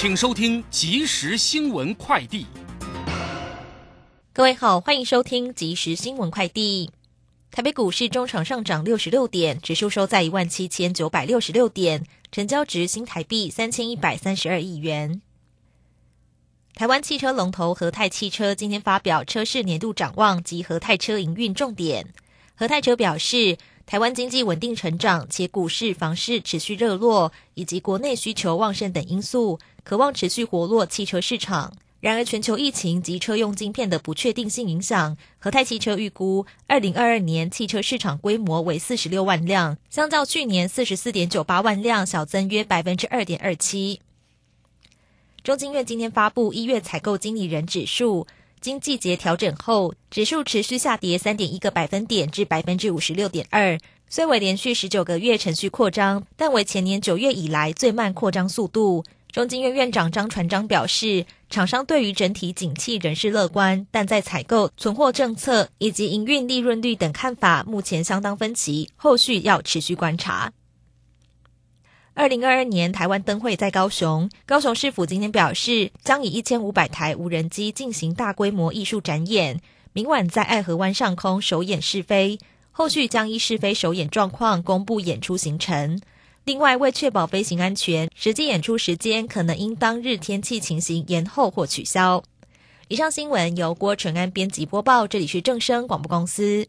请收听即时新闻快递。各位好，欢迎收听即时新闻快递。台北股市中场上涨六十六点，指数收在一万七千九百六十六点，成交值新台币三千一百三十二亿元。台湾汽车龙头和泰汽车今天发表车市年度展望及和泰车营运重点。和泰车表示，台湾经济稳定成长，且股市、房市持续热络，以及国内需求旺盛等因素，渴望持续活络汽车市场。然而，全球疫情及车用晶片的不确定性影响，和泰汽车预估，二零二二年汽车市场规模为四十六万辆，相较去年四十四点九八万辆，小增约百分之二点二七。中经院今天发布一月采购经理人指数，经季节调整后，指数持续下跌三点一个百分点至百分之五十六点二，虽为连续十九个月程序扩张，但为前年九月以来最慢扩张速度。中经院院长张传章表示，厂商对于整体景气仍是乐观，但在采购、存货政策以及营运利润率等看法目前相当分歧，后续要持续观察。二零二二年台湾灯会在高雄，高雄市府今天表示，将以一千五百台无人机进行大规模艺术展演，明晚在爱河湾上空首演试飞，后续将依试飞首演状况公布演出行程。另外，为确保飞行安全，实际演出时间可能因当日天气情形延后或取消。以上新闻由郭纯安编辑播报，这里是正声广播公司。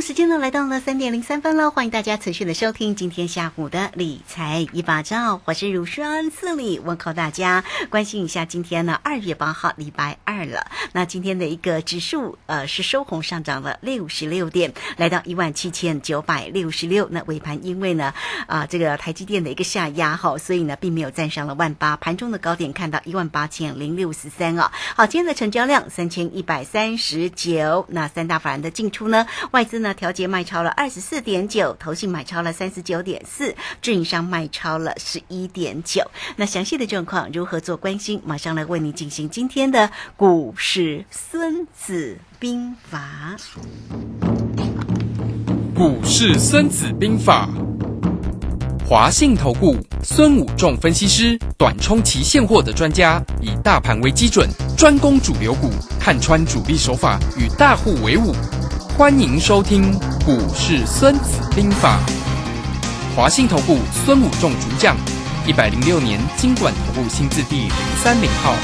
时间呢来到了三点零三分了，欢迎大家持续的收听今天下午的理财一把照，我是如霜，这里问候大家，关心一下今天呢二月八号礼拜二了，那今天的一个指数呃是收红上涨了六十六点，来到一万七千九百六十六，那尾盘因为呢啊这个台积电的一个下压哈，所以呢并没有站上了万八，盘中的高点看到一万八千零六十三啊，好，今天的成交量三千一百三十九，那三大法人的进出呢外。资呢调节卖超了二十四点九，投信买超了三十九点四，运营商卖超了十一点九。那详细的状况如何做关心？马上来为你进行今天的股市孙子兵法。股市孙子兵法，华信投顾孙武仲分析师，短冲期现货的专家，以大盘为基准，专攻主流股，看穿主力手法，与大户为伍。欢迎收听《股市孙子兵法》，华信投顾孙武仲主讲，一百零六年经管投顾新字第零三零号。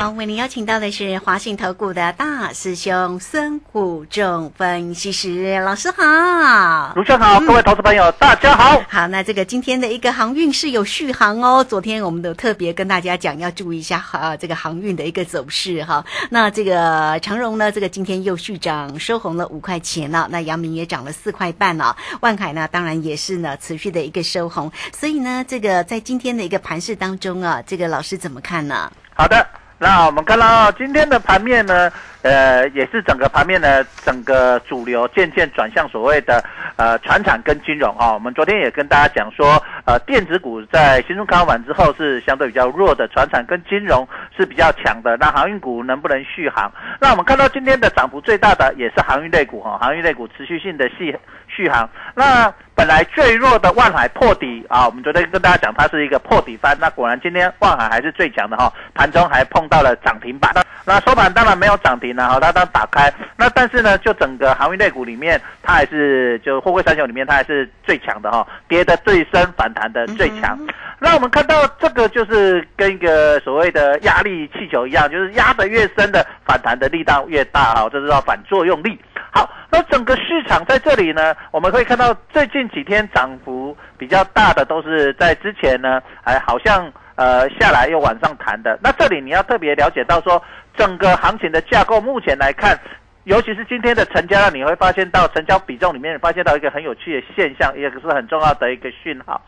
好，为您邀请到的是华信投顾的大师兄孙虎仲分析师老师好，卢校好，各位投资朋友大家好。好，那这个今天的一个航运是有续航哦。昨天我们都特别跟大家讲，要注意一下啊这个航运的一个走势哈。那这个长荣呢，这个今天又续涨，收红了五块钱了。那阳明也涨了四块半了。万海呢，当然也是呢持续的一个收红。所以呢，这个在今天的一个盘市当中啊，这个老师怎么看呢？好的。那我们看到今天的盘面呢，呃，也是整个盘面呢，整个主流渐渐转向所谓的呃船产跟金融啊。我们昨天也跟大家讲说，呃，电子股在新中康完之后是相对比较弱的，船产跟金融是比较强的。那航运股能不能续航？那我们看到今天的涨幅最大的也是航运类股哈，航运类股持续性的续续航。那本来最弱的万海破底啊，我们昨天跟大家讲它是一个破底翻，那果然今天万海还是最强的哈，盘中还碰到了涨停板。那收盘当然没有涨停了哈，它当打开，那但是呢，就整个航运类股里面，它还是就货柜三雄里面它还是最强的哈，跌的最深，反弹的最强。那我们看到这个就是跟一个所谓的压力气球一样，就是压得越深的反弹的力道越大哈，这是叫反作用力。好，那整个市场在这里呢，我们可以看到最近几天涨幅比较大的都是在之前呢，哎，好像呃下来又往上弹的。那这里你要特别了解到说，整个行情的架构目前来看，尤其是今天的成交量，你会发现到成交比重里面发现到一个很有趣的现象，也是很重要的一个讯号，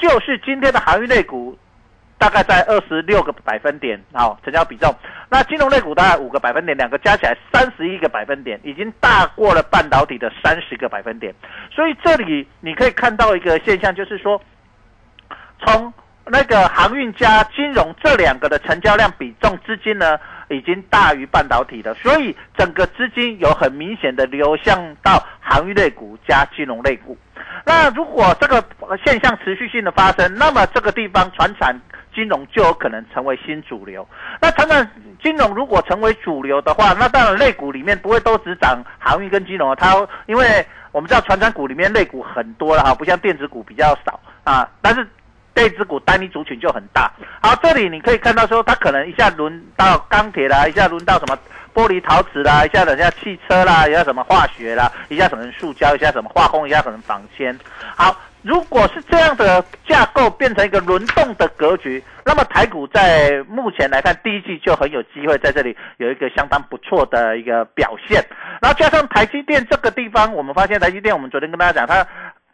就是今天的航运类股。大概在二十六个百分点，好，成交比重。那金融类股大概五个百分点，两个加起来三十一个百分点，已经大过了半导体的三十个百分点。所以这里你可以看到一个现象，就是说，从那个航运加金融这两个的成交量比重资金呢，已经大于半导体了。所以整个资金有很明显的流向到航运类股加金融类股。那如果这个现象持续性的发生，那么这个地方船产。金融就有可能成为新主流。那谈谈金融如果成为主流的话，那当然类股里面不会都只涨航运跟金融它因为我们知道船长股里面类股很多了哈，不像电子股比较少啊。但是电子股单一族群就很大。好，这里你可以看到说，它可能一下轮到钢铁啦，一下轮到什么玻璃陶瓷啦，一下等下汽车啦，一下什么化学啦，一下可能塑胶，一下什么化工，一下可能纺纤。好。如果是这样的架构变成一个轮动的格局，那么台股在目前来看，第一季就很有机会在这里有一个相当不错的一个表现。然后加上台积电这个地方，我们发现台积电，我们昨天跟大家讲，它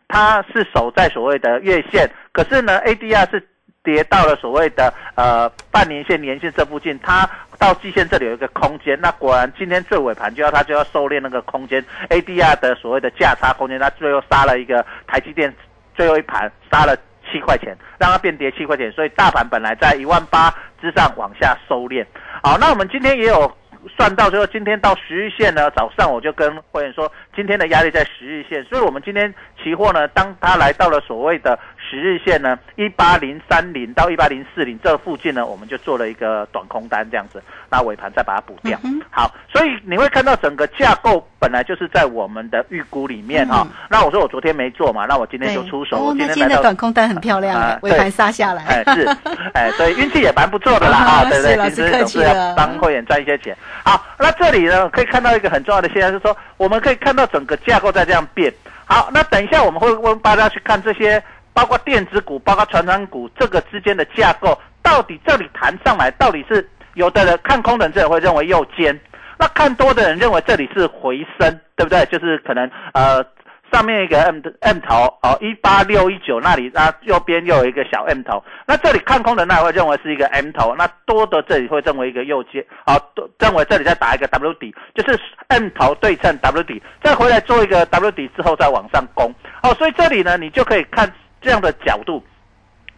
它是守在所谓的月线，可是呢，ADR 是跌到了所谓的呃半年线、年线这附近，它到季线这里有一个空间。那果然今天最尾盘就要它就要收敛那个空间，ADR 的所谓的价差空间，它最后杀了一个台积电。最后一盘杀了七块钱，让它变跌七块钱，所以大盘本来在一万八之上往下收敛。好，那我们今天也有算到，最后今天到十日线呢，早上我就跟会员说，今天的压力在十日线，所以我们今天期货呢，当他来到了所谓的。十日线呢，一八零三零到一八零四零这附近呢，我们就做了一个短空单这样子，那尾盘再把它补掉。好，所以你会看到整个架构本来就是在我们的预估里面哈。那我说我昨天没做嘛，那我今天就出手。哦，那今天的短空单很漂亮，尾盘杀下来。哎是，哎所以运气也蛮不错的啦 啊，对不对？其实总是要帮会员赚一些钱。好，那这里呢可以看到一个很重要的现象，是说我们可以看到整个架构在这样变。好，那等一下我们会问大家去看这些。包括电子股，包括传长股，这个之间的架构，到底这里弹上来，到底是有的人看空的人会认为右肩，那看多的人认为这里是回升，对不对？就是可能呃上面一个 M M 头哦，一八六一九那里，那右边又有一个小 M 头，那这里看空的那会认为是一个 M 头，那多的这里会认为一个右肩，好，认为这里再打一个 W 底，就是 M 头对称 W 底，再回来做一个 W 底之后再往上攻，哦，所以这里呢，你就可以看。这样的角度，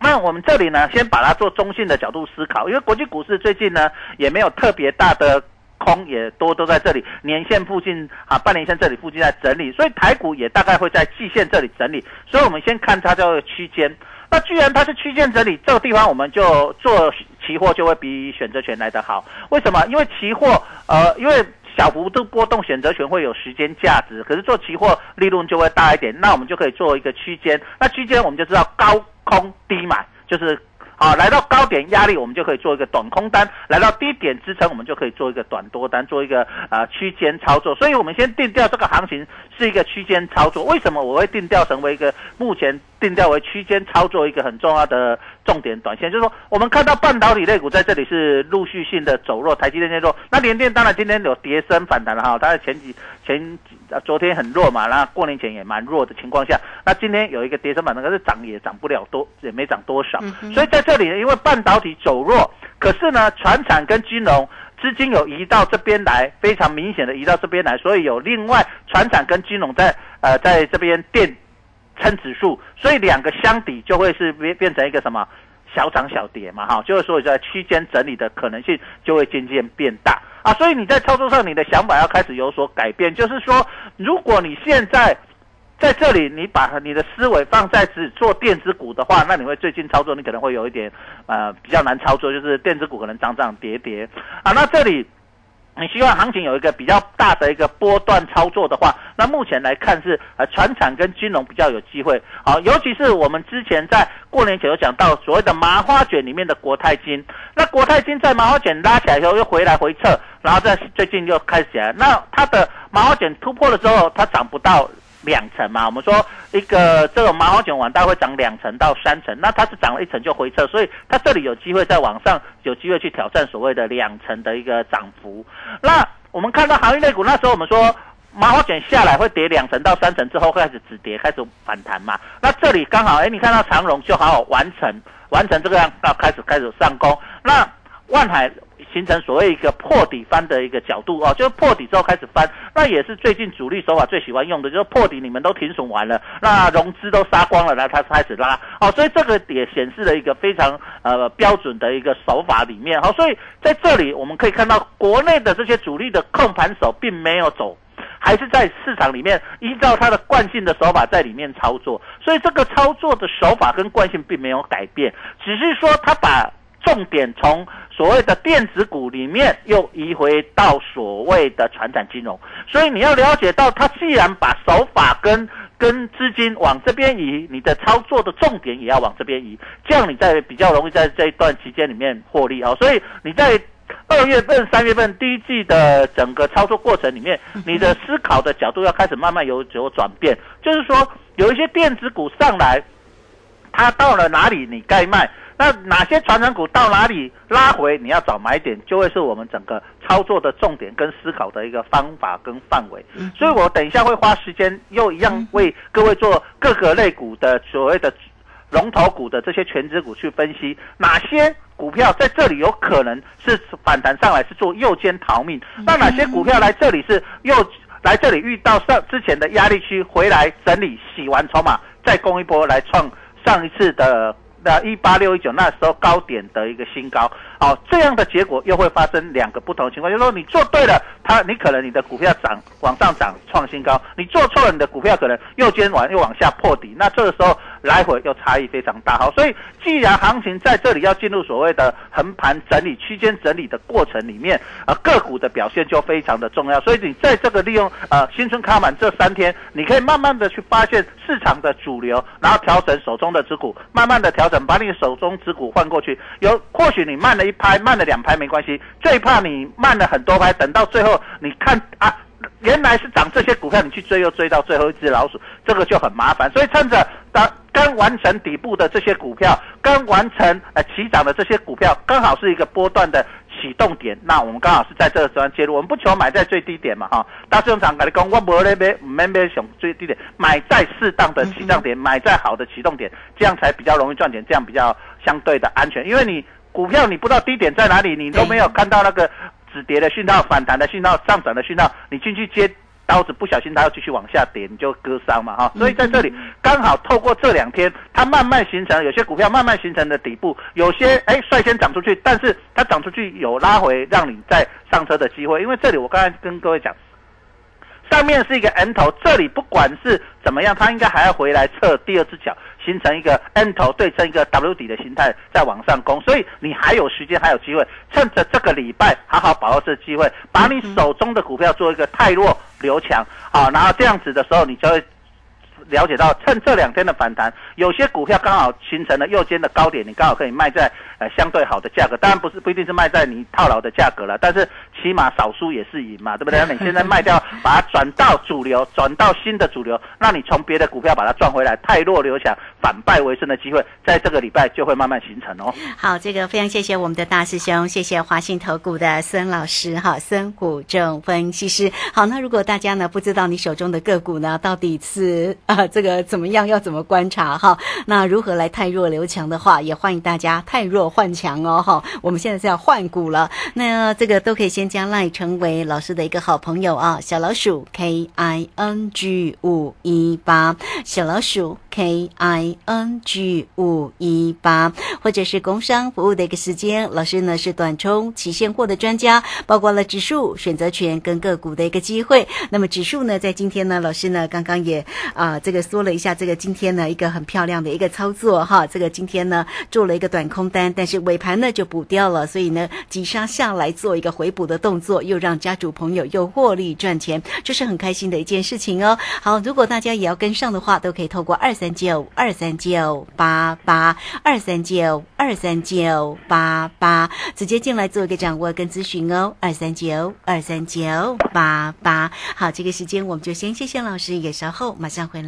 那我们这里呢，先把它做中性的角度思考，因为国际股市最近呢也没有特别大的空，也多都在这里年线附近啊，半年线这里附近在整理，所以台股也大概会在季线这里整理，所以我们先看它这个区间。那既然它是区间整理，这个地方我们就做期货就会比选择权来得好。为什么？因为期货呃，因为。小幅度波动选择权会有时间价值，可是做期货利润就会大一点，那我们就可以做一个区间。那区间我们就知道高空低买，就是好来到高点压力，我们就可以做一个短空单；来到低点支撑，我们就可以做一个短多单，做一个呃区间操作。所以我们先定调这个行情是一个区间操作。为什么我会定调成为一个目前定调为区间操作一个很重要的重点短线，就是说我们看到半导体类股在这里是陆续性的走弱，台积电弱，那联电当然今天有跌升反弹了哈，它的前几前几昨天很弱嘛，那过年前也蛮弱的情况下，那今天有一个跌升反弹，可是涨也涨不了多，也没涨多少，所以在这里因为半导体走弱，可是呢，船产跟金融。资金有移到这边来，非常明显的移到这边来，所以有另外船产跟金融在呃在这边垫撑指数，所以两个相抵就会是变变成一个什么小涨小跌嘛，哈，就是说在区间整理的可能性就会渐渐变大啊，所以你在操作上你的想法要开始有所改变，就是说如果你现在。在这里，你把你的思维放在只做电子股的话，那你会最近操作，你可能会有一点，呃，比较难操作，就是电子股可能涨涨跌跌啊。那这里，你希望行情有一个比较大的一个波段操作的话，那目前来看是呃，船产跟金融比较有机会。好，尤其是我们之前在过年前有讲到所谓的麻花卷里面的国泰金，那国泰金在麻花卷拉起来以后又回来回撤，然后在最近又开始起来，那它的麻花卷突破了之后，它涨不到。两层嘛，我们说一个这个麻花卷网大会涨两层到三层，那它是涨了一层就回撤，所以它这里有机会在往上有机会去挑战所谓的两层的一个涨幅。那我们看到行业类股那时候我们说麻花卷下来会跌两层到三层之后开始止跌开始反弹嘛，那这里刚好哎你看到长荣就好好完成完成这个样到开始开始上攻，那万海。形成所谓一个破底翻的一个角度哦，就是破底之后开始翻，那也是最近主力手法最喜欢用的，就是破底你们都停损完了，那融资都杀光了，然后它开始拉哦，所以这个也显示了一个非常呃标准的一个手法里面好，所以在这里我们可以看到国内的这些主力的控盘手并没有走，还是在市场里面依照它的惯性的手法在里面操作，所以这个操作的手法跟惯性并没有改变，只是说他把重点从。所谓的电子股里面又移回到所谓的传产金融，所以你要了解到，它既然把手法跟跟资金往这边移，你的操作的重点也要往这边移，这样你在比较容易在这一段期间里面获利啊。所以你在二月份、三月份第一季的整个操作过程里面，你的思考的角度要开始慢慢有有转变，就是说有一些电子股上来，它到了哪里你该卖。那哪些传承股到哪里拉回，你要找买点，就会是我们整个操作的重点跟思考的一个方法跟范围。所以我等一下会花时间，又一样为各位做各个类股的所谓的龙头股的这些全指股去分析，哪些股票在这里有可能是反弹上来是做右肩逃命，那哪些股票来这里是又来这里遇到上之前的压力区回来整理洗完筹码，再攻一波来创上一次的。那一八六一九那时候高点的一个新高，好，这样的结果又会发生两个不同的情况，就是说你做对了，它你可能你的股票涨往上涨创新高，你做错了，你的股票可能右肩往又往下破底，那这个时候。来回又差异非常大，好，所以既然行情在这里要进入所谓的横盘整理、区间整理的过程里面，呃，个股的表现就非常的重要。所以你在这个利用呃新春开满这三天，你可以慢慢的去发现市场的主流，然后调整手中的持股，慢慢的调整，把你手中持股换过去。有或许你慢了一拍，慢了两拍没关系，最怕你慢了很多拍，等到最后你看啊。原来是涨这些股票，你去追又追到最后一只老鼠，这个就很麻烦。所以趁着当刚完成底部的这些股票，刚完成呃起涨的这些股票，刚好是一个波段的启动点，那我们刚好是在这个时段介入。我们不求买在最低点嘛，哈。大市场跟你讲，我不那边没没想最低点，买在适当的起涨点，买在好的启动点，这样才比较容易赚钱，这样比较相对的安全。因为你股票你不知道低点在哪里，你都没有看到那个。止跌的讯号、反弹的讯号、上涨的讯号，你进去接刀子，不小心它要继续往下跌，你就割伤嘛哈。所以在这里刚好透过这两天，它慢慢形成有些股票慢慢形成的底部，有些哎率先涨出去，但是它涨出去有拉回，让你再上车的机会。因为这里我刚才跟各位讲。上面是一个 N 头，这里不管是怎么样，它应该还要回来测第二只脚，形成一个 N 头对称一个 W 底的形态，再往上攻。所以你还有时间，还有机会，趁着这个礼拜好好把握这个机会，把你手中的股票做一个太弱留强啊，然后这样子的时候，你就会了解到，趁这两天的反弹，有些股票刚好形成了右肩的高点，你刚好可以卖在呃相对好的价格。当然不是不一定是卖在你套牢的价格了，但是起码少输也是赢嘛，对不对？那你现在卖掉，把它转到主流，转到新的主流，那你从别的股票把它赚回来，太弱留强，反败为胜的机会，在这个礼拜就会慢慢形成哦。好，这个非常谢谢我们的大师兄，谢谢华信投股的孙老师哈，孙股正分析师。好，那如果大家呢不知道你手中的个股呢到底是啊这个怎么样，要怎么观察哈？那如何来太弱留强的话，也欢迎大家太弱换强哦哈。我们现在是要换股了，那这个都可以先加赖成为老师的一个好朋友啊，小老鼠 K I N G 五一八，小老鼠 K I N G 五一八，或者是工商服务的一个时间，老师呢是短冲期现货的专家，包括了指数、选择权跟个股的一个机会。那么指数呢，在今天呢，老师呢刚刚也啊这个说了一下，这个今天呢一个很漂亮的一个操作哈，这个今天呢做了一个短空单，但是尾盘呢就补掉了，所以呢急杀下来做一个回补的动作，又让家主朋友又获利赚钱，这是很开心的一件事情哦。好，如果大家也要跟上的话，都可以透过二三九二三九八八二三九二三九八八直接进来做一个掌握跟咨询哦，二三九二三九八八。好，这个时间我们就先谢谢老师，也稍后马上回来。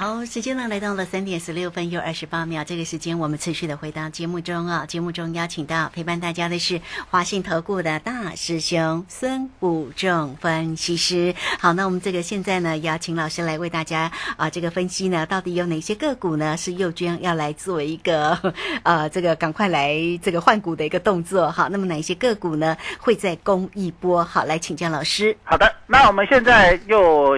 好，时间呢来到了三点十六分又二十八秒。这个时间我们持续的回到节目中啊，节目中邀请到陪伴大家的是华信投顾的大师兄孙武仲分析师。好，那我们这个现在呢，邀请老师来为大家啊这个分析呢，到底有哪些个股呢是右娟要来做一个呃 这个赶快来这个换股的一个动作。好，那么哪些个股呢会再攻一波？好，来请教老师。好的，那我们现在又。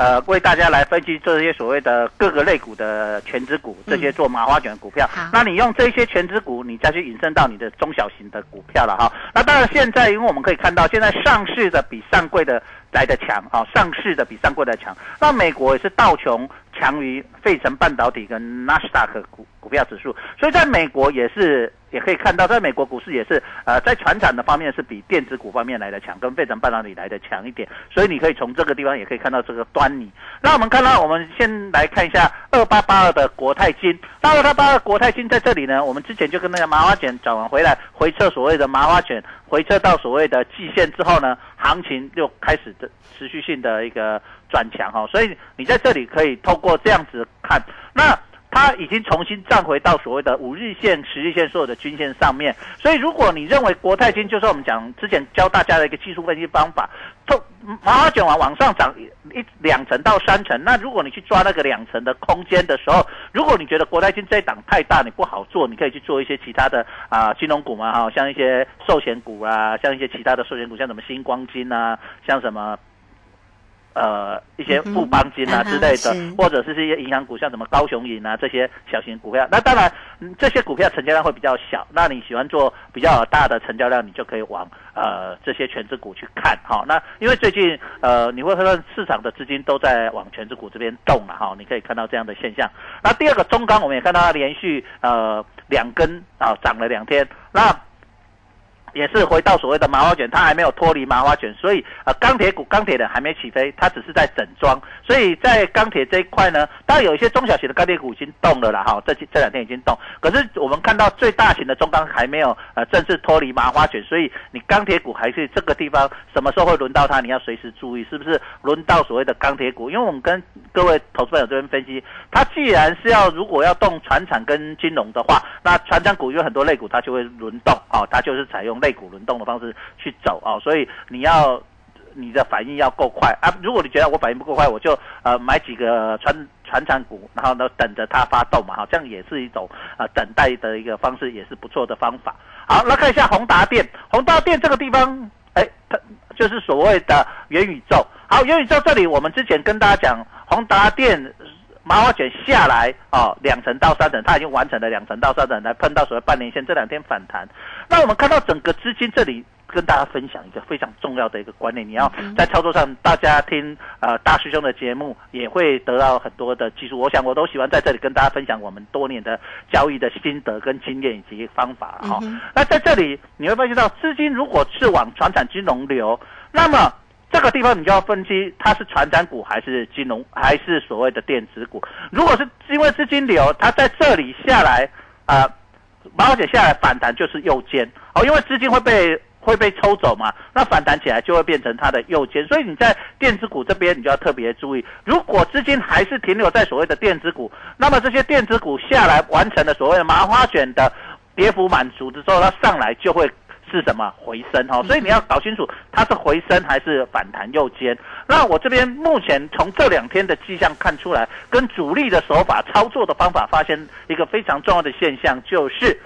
呃，为大家来分析这些所谓的各个类股的全指股，这些做麻花卷股票。那你用这些全指股，你再去引申到你的中小型的股票了哈。那当然，现在因为我们可以看到，现在上市的比上柜的来的强啊，上市的比上柜的强。那美国也是道琼强于费城半导体跟纳斯达克股股票指数，所以在美国也是。也可以看到，在美国股市也是，呃，在船产的方面是比电子股方面来的强，跟费城半导体来的强一点，所以你可以从这个地方也可以看到这个端倪。那我们看到，我们先来看一下二八八二的国泰金。那二八八二国泰金在这里呢，我们之前就跟那个麻花卷转完回来，回撤所谓的麻花卷，回撤到所谓的季线之后呢，行情就开始的持续性的一个转强哈，所以你在这里可以透过这样子看，那。它已经重新站回到所谓的五日线、十日线所有的均线上面，所以如果你认为国泰金就是我们讲之前教大家的一个技术分析方法，透麻花卷往往上涨一两层到三层，那如果你去抓那个两层的空间的时候，如果你觉得国泰金这一档太大，你不好做，你可以去做一些其他的啊金融股嘛哈，像一些寿险股啊，像一些其他的寿险股，像什么星光金啊，像什么。呃，一些富邦金啊之类的，或者是一些银行股，像什么高雄银啊这些小型股票。那当然，这些股票成交量会比较小。那你喜欢做比较大的成交量，你就可以往呃这些全职股去看哈。那因为最近呃你会看到市场的资金都在往全职股这边动了哈，你可以看到这样的现象。那第二个中钢，我们也看到它连续呃两根啊涨了两天。那也是回到所谓的麻花卷，它还没有脱离麻花卷，所以呃钢铁股钢铁的还没起飞，它只是在整装。所以在钢铁这一块呢，当然有一些中小型的钢铁股已经动了啦，哈，这这两天已经动。可是我们看到最大型的中钢还没有呃正式脱离麻花卷，所以你钢铁股还是这个地方什么时候会轮到它，你要随时注意是不是轮到所谓的钢铁股。因为我们跟各位投资朋友这边分析，它既然是要如果要动船产跟金融的话，那船长股有很多类股它就会轮动，哦，它就是采用。肋骨轮动的方式去走啊，所以你要。你的反应要够快啊。如果你觉得我反应不够快，我就呃买几个传传产股，然后呢等着它发动嘛，哈，这样也是一种呃等待的一个方式，也是不错的方法。好，来看一下宏达电，宏达电这个地方，哎，它就是所谓的元宇宙。好，元宇宙这里我们之前跟大家讲，宏达电。麻花卷下来哦，两层到三层，它已经完成了两层到三层，来碰到所谓半年线，这两天反弹。那我们看到整个资金这里跟大家分享一个非常重要的一个观念，你要在操作上，大家听呃大师兄的节目也会得到很多的技术。我想我都喜欢在这里跟大家分享我们多年的交易的心得跟经验以及方法哈。那在这里你会发现到资金如果是往传产金融流，那么。这个地方你就要分析它是传单股还是金融还是所谓的电子股。如果是因为资金流，它在这里下来啊，毛姐下来反弹就是右肩哦，因为资金会被会被抽走嘛，那反弹起来就会变成它的右肩。所以你在电子股这边你就要特别注意，如果资金还是停留在所谓的电子股，那么这些电子股下来完成了所谓的麻花卷的跌幅满足之后，它上来就会。是什么回升哈？所以你要搞清楚它是回升还是反弹右肩。那我这边目前从这两天的迹象看出来，跟主力的手法操作的方法，发现一个非常重要的现象，就是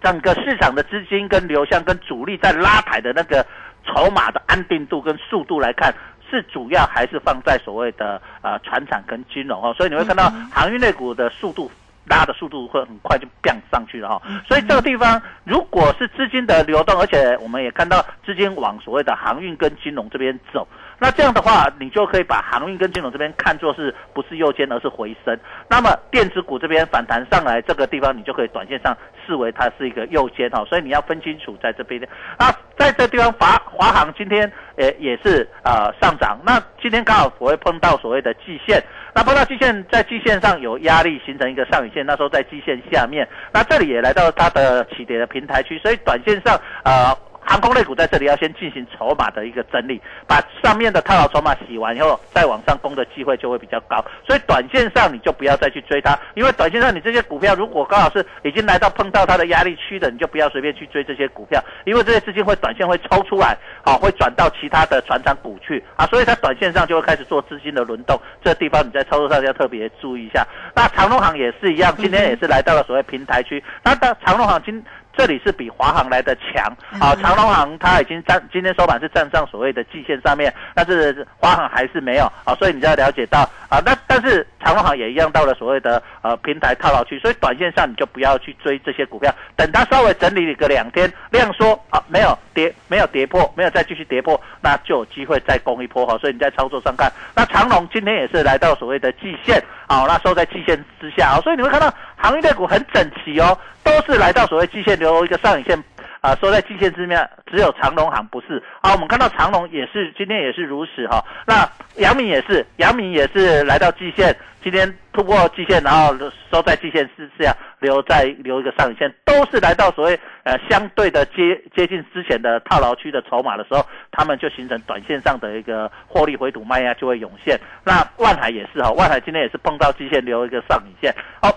整个市场的资金跟流向跟主力在拉抬的那个筹码的安定度跟速度来看，是主要还是放在所谓的呃船产跟金融哦。所以你会看到航运类股的速度。拉的速度会很快就变上去了哈，所以这个地方如果是资金的流动，而且我们也看到资金往所谓的航运跟金融这边走，那这样的话，你就可以把航运跟金融这边看作是不是右肩，而是回升。那么电子股这边反弹上来，这个地方你就可以短线上视为它是一个右肩哈，所以你要分清楚在这边。那在这地方华华航今天也也是呃上涨，那今天刚好我会碰到所谓的季线。那碰到季线，在季线上有压力，形成一个上影线。那时候在季线下面，那这里也来到它的起跌的平台区，所以短线上，呃。航空类股在这里要先进行筹码的一个整理，把上面的套牢筹码洗完以后，再往上攻的机会就会比较高。所以短线上你就不要再去追它，因为短线上你这些股票如果刚好是已经来到碰到它的压力区的，你就不要随便去追这些股票，因为这些资金会短线会抽出来，好会转到其他的船长股去啊，所以它短线上就会开始做资金的轮动。这地方你在操作上要特别注意一下。那长隆行也是一样，今天也是来到了所谓平台区。那到长隆行今。这里是比华航来的强。啊，长隆航它已经站，今天收盘是站上所谓的季线上面，但是华航还是没有。啊，所以你就要了解到啊，那但是长隆航也一样到了所谓的呃平台套牢区，所以短线上你就不要去追这些股票，等它稍微整理个两天，量缩啊没有跌，没有跌破，没有再继续跌破，那就有机会再攻一波哈，所以你在操作上看，那长隆今天也是来到所谓的季线。好，那收在季线之下哦，所以你会看到行业类股很整齐哦，都是来到所谓季线留一个上影线啊，收在季线之面，只有长隆行不是。好，我们看到长隆也是今天也是如此哈，那阳明也是，阳明也是来到季线。今天突破季线，然后收在季线是这样，留在留一个上影线，都是来到所谓呃相对的接接近之前的套牢区的筹码的时候，他们就形成短线上的一个获利回吐卖压就会涌现。那万海也是哈，万海今天也是碰到季线留一个上影线，好。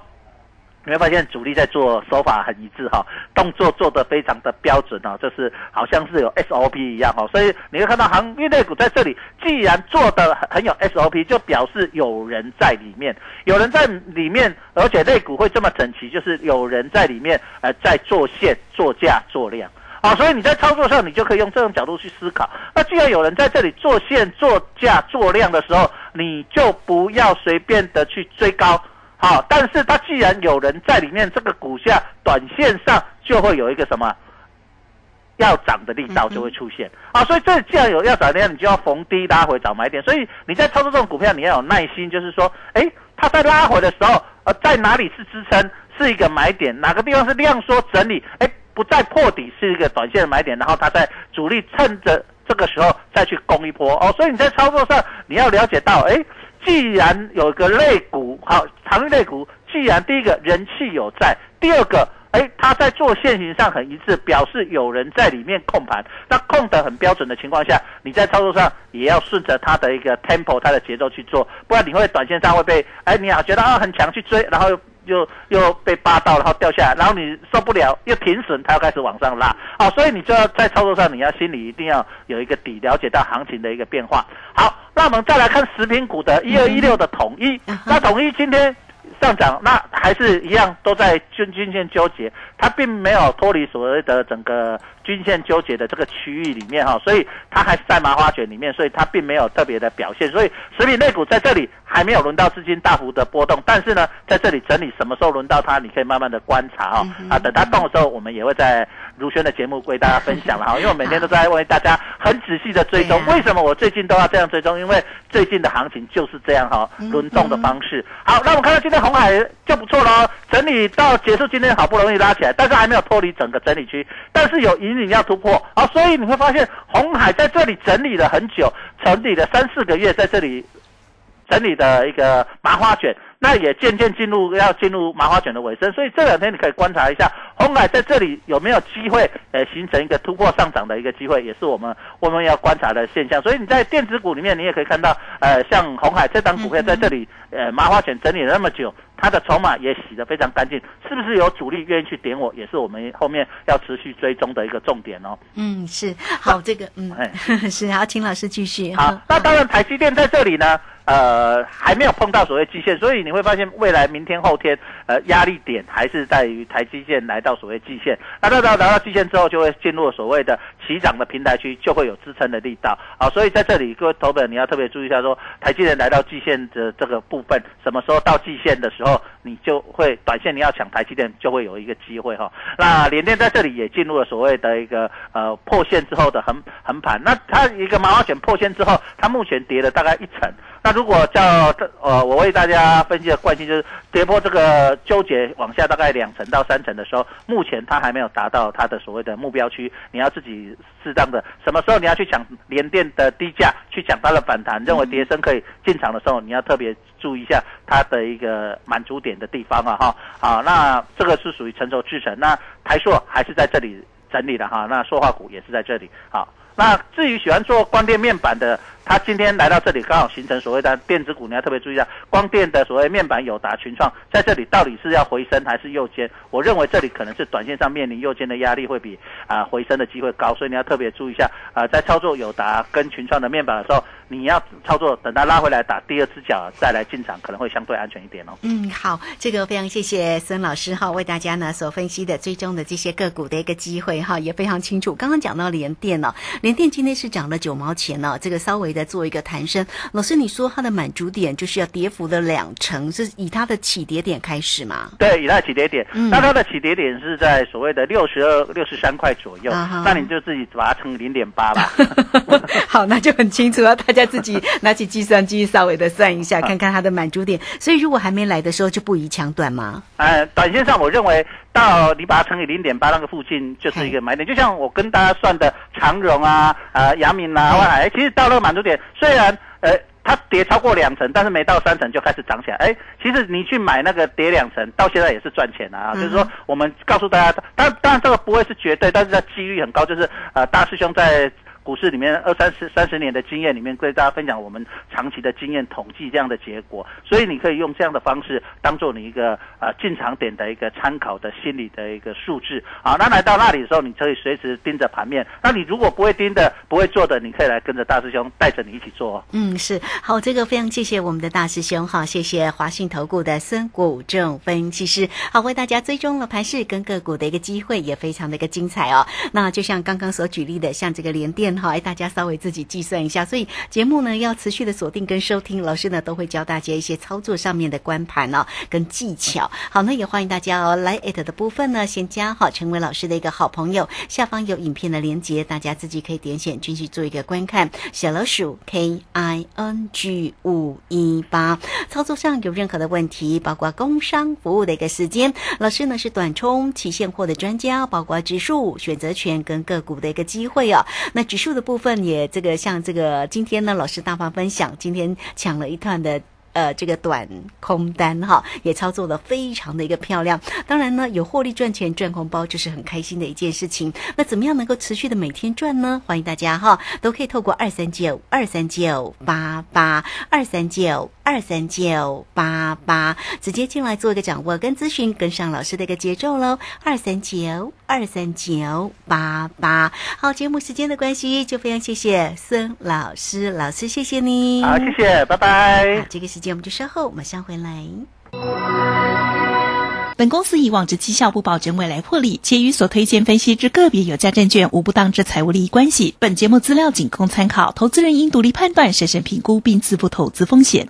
你会发现主力在做手法很一致哈，动作做得非常的标准哈，就是好像是有 SOP 一样哈，所以你会看到行业类股在这里，既然做的很有 SOP，就表示有人在里面，有人在里面，而且类股会这么整齐，就是有人在里面呃在做线、做价、做量啊，所以你在操作上你就可以用这种角度去思考。那既然有人在这里做线、做价、做量的时候，你就不要随便的去追高。好，但是它既然有人在里面，这个股价短线上就会有一个什么要涨的力道就会出现啊，所以这既然有要涨的，你就要逢低拉回找买点。所以你在操作这种股票，你要有耐心，就是说，哎，它在拉回的时候，呃，在哪里是支撑，是一个买点，哪个地方是量缩整理，哎，不再破底是一个短线的买点，然后它在主力趁着这个时候再去攻一波哦。所以你在操作上你要了解到，哎。既然有个肋骨好，长肋骨，既然第一个人气有在，第二个，哎，他在做线型上很一致，表示有人在里面控盘，那控得很标准的情况下，你在操作上也要顺着他的一个 tempo，他的节奏去做，不然你会短线上会被，哎，你好觉得啊很强去追，然后又又被扒到，然后掉下来，然后你受不了又停损，它又开始往上拉，哦，所以你就要在操作上你要心里一定要有一个底，了解到行情的一个变化。好，那我们再来看食品股的一二一六的统一，那统一今天。上涨，那还是一样都在均均线纠结，它并没有脱离所谓的整个均线纠结的这个区域里面哈，所以它还是在麻花卷里面，所以它并没有特别的表现，所以食品类股在这里还没有轮到资金大幅的波动，但是呢，在这里整理什么时候轮到它，你可以慢慢的观察哈，啊，等它动的时候，我们也会在如轩的节目为大家分享了哈，因为我每天都在为大家很仔细的追踪，为什么我最近都要这样追踪？因为最近的行情就是这样哈，轮动的方式。好，那我们看到今天红海就不错喽，整理到结束，今天好不容易拉起来，但是还没有脱离整个整理区，但是有引领要突破好，所以你会发现红海在这里整理了很久，整理了三四个月，在这里整理的一个麻花卷。那也渐渐进入要进入麻花卷的尾声，所以这两天你可以观察一下红海在这里有没有机会，呃，形成一个突破上涨的一个机会，也是我们我们要观察的现象。所以你在电子股里面，你也可以看到，呃，像红海这档股票在这里，呃，麻花卷整理了那么久，它的筹码也洗得非常干净，是不是有主力愿意去点我，也是我们后面要持续追踪的一个重点哦。嗯，是好，这个嗯，哎 是好，请老师继续。好，那当然台积电在这里呢。呃，还没有碰到所谓基线，所以你会发现未来明天后天，呃，压力点还是在于台积线来到所谓基线。那到到来到基线之后，就会进入所谓的起涨的平台区，就会有支撑的力道啊。所以在这里，各位投本你要特别注意一下，说台积电来到基线的这个部分，什么时候到季线的时候，你就会短线你要抢台积电，就会有一个机会哈。那联电在这里也进入了所谓的一个呃破线之后的横横盘。那它一个麻花卷破线之后，它目前跌了大概一层。那如果叫呃，我为大家分析的惯性就是跌破这个纠结往下大概两层到三层的时候，目前它还没有达到它的所谓的目标区，你要自己适当的什么时候你要去抢联电的低价，去抢它的反弹，认为跌升可以进场的时候，你要特别注意一下它的一个满足点的地方啊哈。好，那这个是属于成熟制成，那台硕还是在这里整理的哈，那硕化股也是在这里好。那至于喜欢做光电面板的。他今天来到这里，刚好形成所谓的电子股，你要特别注意一下，光电的所谓面板友达群创在这里到底是要回升还是右肩？我认为这里可能是短线上面临右肩的压力会比啊回升的机会高，所以你要特别注意一下啊，在操作友达跟群创的面板的时候，你要操作等它拉回来打第二只脚再来进场，可能会相对安全一点哦。嗯，好，这个非常谢谢孙老师哈，为大家呢所分析的最终的这些个股的一个机会哈，也非常清楚。刚刚讲到联电呢，联电今天是涨了九毛钱呢，这个稍微。的做一个弹升，老师，你说它的满足点就是要跌幅的两成，是以它的起跌点开始吗？对，以它的起跌点，那它的起跌点是在所谓的六十二、六十三块左右，那你就自己把它乘零点八吧。好，那就很清楚了，大家自己拿起计算机稍微的算一下，看看它的满足点。所以如果还没来的时候，就不宜抢短吗？呃，短线上我认为到你把它乘以零点八那个附近就是一个买点，就像我跟大家算的长荣啊、啊阳明啊、万海，其实到那个满足点。虽然呃它跌超过两成，但是没到三成就开始涨起来。哎，其实你去买那个跌两成，到现在也是赚钱啊。就是说，我们告诉大家，当当然这个不会是绝对，但是它几率很高。就是呃大师兄在。股市里面二三十三十年的经验里面，跟大家分享我们长期的经验统计这样的结果，所以你可以用这样的方式当做你一个呃进场点的一个参考的心理的一个数字啊。那来到那里的时候，你可以随时盯着盘面。那你如果不会盯的、不会做的，你可以来跟着大师兄带着你一起做。嗯，是好，这个非常谢谢我们的大师兄哈，谢谢华信投顾的孙谷正分析师，好为大家追踪了盘势跟个股的一个机会，也非常的一个精彩哦。那就像刚刚所举例的，像这个联电。好，哎，大家稍微自己计算一下，所以节目呢要持续的锁定跟收听，老师呢都会教大家一些操作上面的关盘哦，跟技巧。好，那也欢迎大家哦，来 at 的部分呢先加好，成为老师的一个好朋友。下方有影片的连接，大家自己可以点选进去做一个观看。小老鼠 K I N G 五一八，操作上有任何的问题，包括工商服务的一个时间，老师呢是短冲期现货的专家，包括指数选择权跟个股的一个机会哦。那指数的部分也这个像这个今天呢，老师大方分享，今天抢了一段的呃这个短空单哈，也操作的非常的一个漂亮。当然呢，有获利赚钱赚红包，就是很开心的一件事情。那怎么样能够持续的每天赚呢？欢迎大家哈，都可以透过二三九二三九八八二三九。二三九八八，直接进来做一个掌握跟咨询，跟上老师的一个节奏喽。二三九二三九八八，好，节目时间的关系，就非常谢谢孙老师，老师谢谢你，好，谢谢，拜拜。好，这个时间我们就稍后马上回来。本公司以往之绩效不保证未来获利，且与所推荐分析之个别有价证券无不当之财务利益关系。本节目资料仅供参考，投资人应独立判断、审慎评估并自负投资风险。